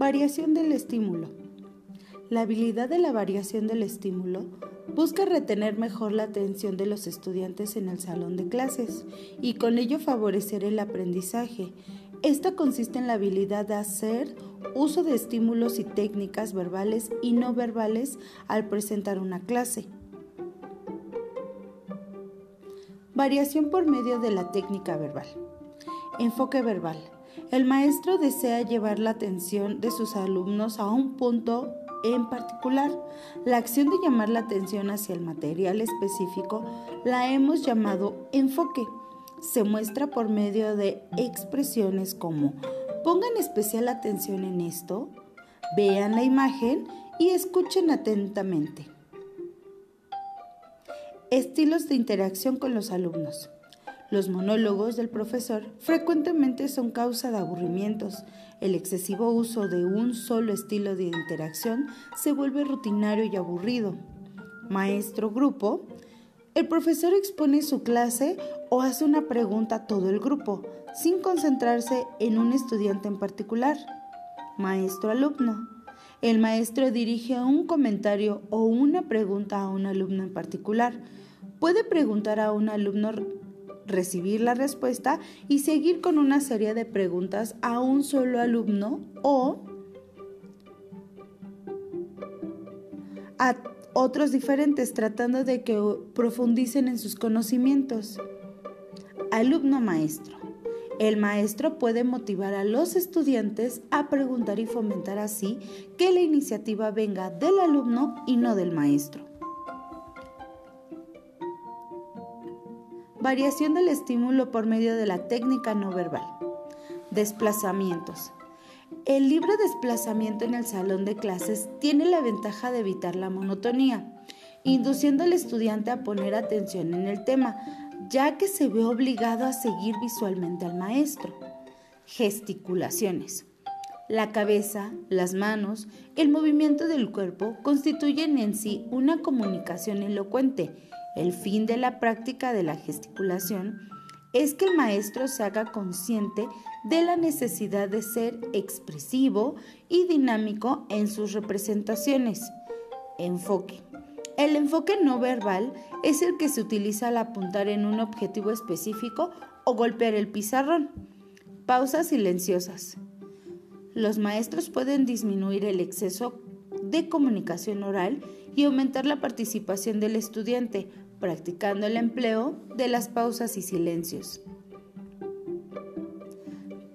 Variación del estímulo. La habilidad de la variación del estímulo busca retener mejor la atención de los estudiantes en el salón de clases y con ello favorecer el aprendizaje. Esta consiste en la habilidad de hacer uso de estímulos y técnicas verbales y no verbales al presentar una clase. Variación por medio de la técnica verbal. Enfoque verbal. El maestro desea llevar la atención de sus alumnos a un punto en particular. La acción de llamar la atención hacia el material específico la hemos llamado enfoque. Se muestra por medio de expresiones como pongan especial atención en esto, vean la imagen y escuchen atentamente. Estilos de interacción con los alumnos. Los monólogos del profesor frecuentemente son causa de aburrimientos. El excesivo uso de un solo estilo de interacción se vuelve rutinario y aburrido. Maestro grupo. El profesor expone su clase o hace una pregunta a todo el grupo, sin concentrarse en un estudiante en particular. Maestro alumno. El maestro dirige un comentario o una pregunta a un alumno en particular. Puede preguntar a un alumno recibir la respuesta y seguir con una serie de preguntas a un solo alumno o a otros diferentes tratando de que profundicen en sus conocimientos. Alumno maestro. El maestro puede motivar a los estudiantes a preguntar y fomentar así que la iniciativa venga del alumno y no del maestro. Variación del estímulo por medio de la técnica no verbal. Desplazamientos. El libre desplazamiento en el salón de clases tiene la ventaja de evitar la monotonía, induciendo al estudiante a poner atención en el tema, ya que se ve obligado a seguir visualmente al maestro. Gesticulaciones. La cabeza, las manos, el movimiento del cuerpo constituyen en sí una comunicación elocuente el fin de la práctica de la gesticulación es que el maestro se haga consciente de la necesidad de ser expresivo y dinámico en sus representaciones. Enfoque. El enfoque no verbal es el que se utiliza al apuntar en un objetivo específico o golpear el pizarrón. Pausas silenciosas. Los maestros pueden disminuir el exceso de comunicación oral y aumentar la participación del estudiante, practicando el empleo de las pausas y silencios.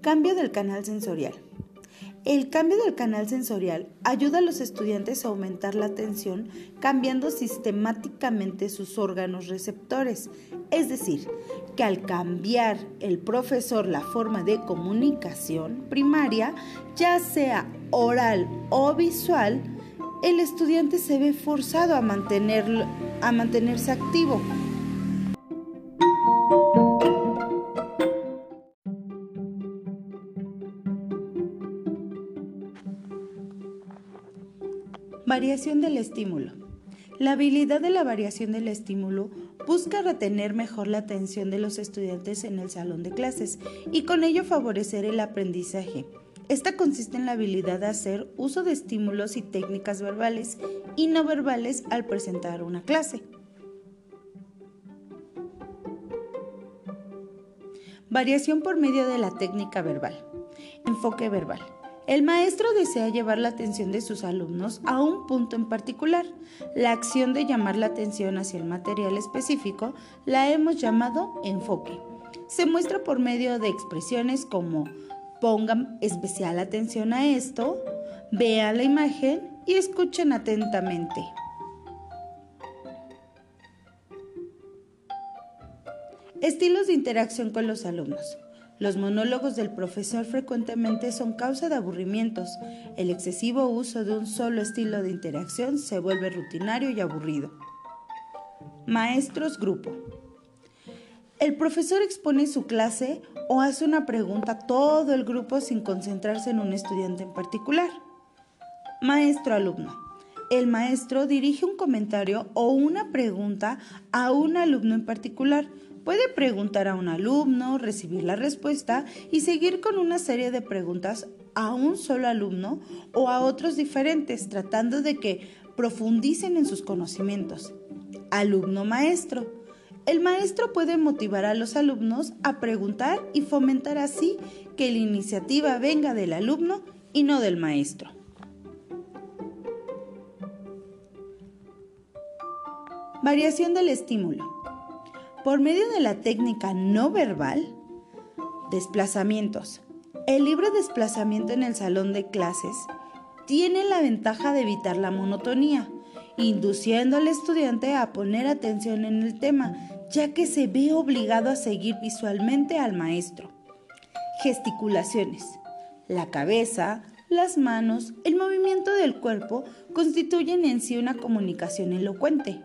Cambio del canal sensorial. El cambio del canal sensorial ayuda a los estudiantes a aumentar la atención cambiando sistemáticamente sus órganos receptores. Es decir, que al cambiar el profesor la forma de comunicación primaria, ya sea oral o visual, el estudiante se ve forzado a, a mantenerse activo. Variación del estímulo. La habilidad de la variación del estímulo busca retener mejor la atención de los estudiantes en el salón de clases y con ello favorecer el aprendizaje. Esta consiste en la habilidad de hacer uso de estímulos y técnicas verbales y no verbales al presentar una clase. Variación por medio de la técnica verbal. Enfoque verbal. El maestro desea llevar la atención de sus alumnos a un punto en particular. La acción de llamar la atención hacia el material específico la hemos llamado enfoque. Se muestra por medio de expresiones como Pongan especial atención a esto, vean la imagen y escuchen atentamente. Estilos de interacción con los alumnos. Los monólogos del profesor frecuentemente son causa de aburrimientos. El excesivo uso de un solo estilo de interacción se vuelve rutinario y aburrido. Maestros grupo. El profesor expone su clase o hace una pregunta a todo el grupo sin concentrarse en un estudiante en particular. Maestro-alumno. El maestro dirige un comentario o una pregunta a un alumno en particular. Puede preguntar a un alumno, recibir la respuesta y seguir con una serie de preguntas a un solo alumno o a otros diferentes, tratando de que profundicen en sus conocimientos. Alumno maestro. El maestro puede motivar a los alumnos a preguntar y fomentar así que la iniciativa venga del alumno y no del maestro. Variación del estímulo. Por medio de la técnica no verbal, desplazamientos. El libre desplazamiento en el salón de clases tiene la ventaja de evitar la monotonía, induciendo al estudiante a poner atención en el tema, ya que se ve obligado a seguir visualmente al maestro. Gesticulaciones. La cabeza, las manos, el movimiento del cuerpo constituyen en sí una comunicación elocuente.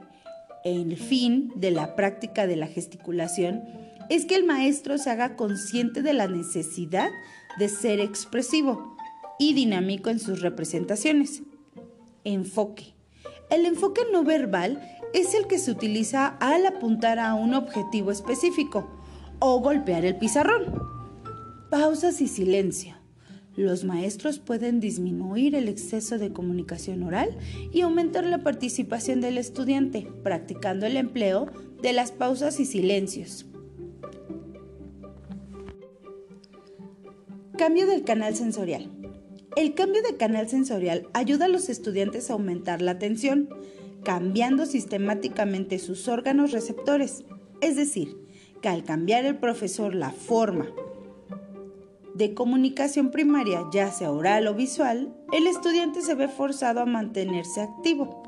El fin de la práctica de la gesticulación es que el maestro se haga consciente de la necesidad de ser expresivo y dinámico en sus representaciones. Enfoque. El enfoque no verbal es el que se utiliza al apuntar a un objetivo específico o golpear el pizarrón. Pausas y silencio. Los maestros pueden disminuir el exceso de comunicación oral y aumentar la participación del estudiante, practicando el empleo de las pausas y silencios. Cambio del canal sensorial. El cambio de canal sensorial ayuda a los estudiantes a aumentar la atención, cambiando sistemáticamente sus órganos receptores. Es decir, que al cambiar el profesor la forma de comunicación primaria, ya sea oral o visual, el estudiante se ve forzado a mantenerse activo.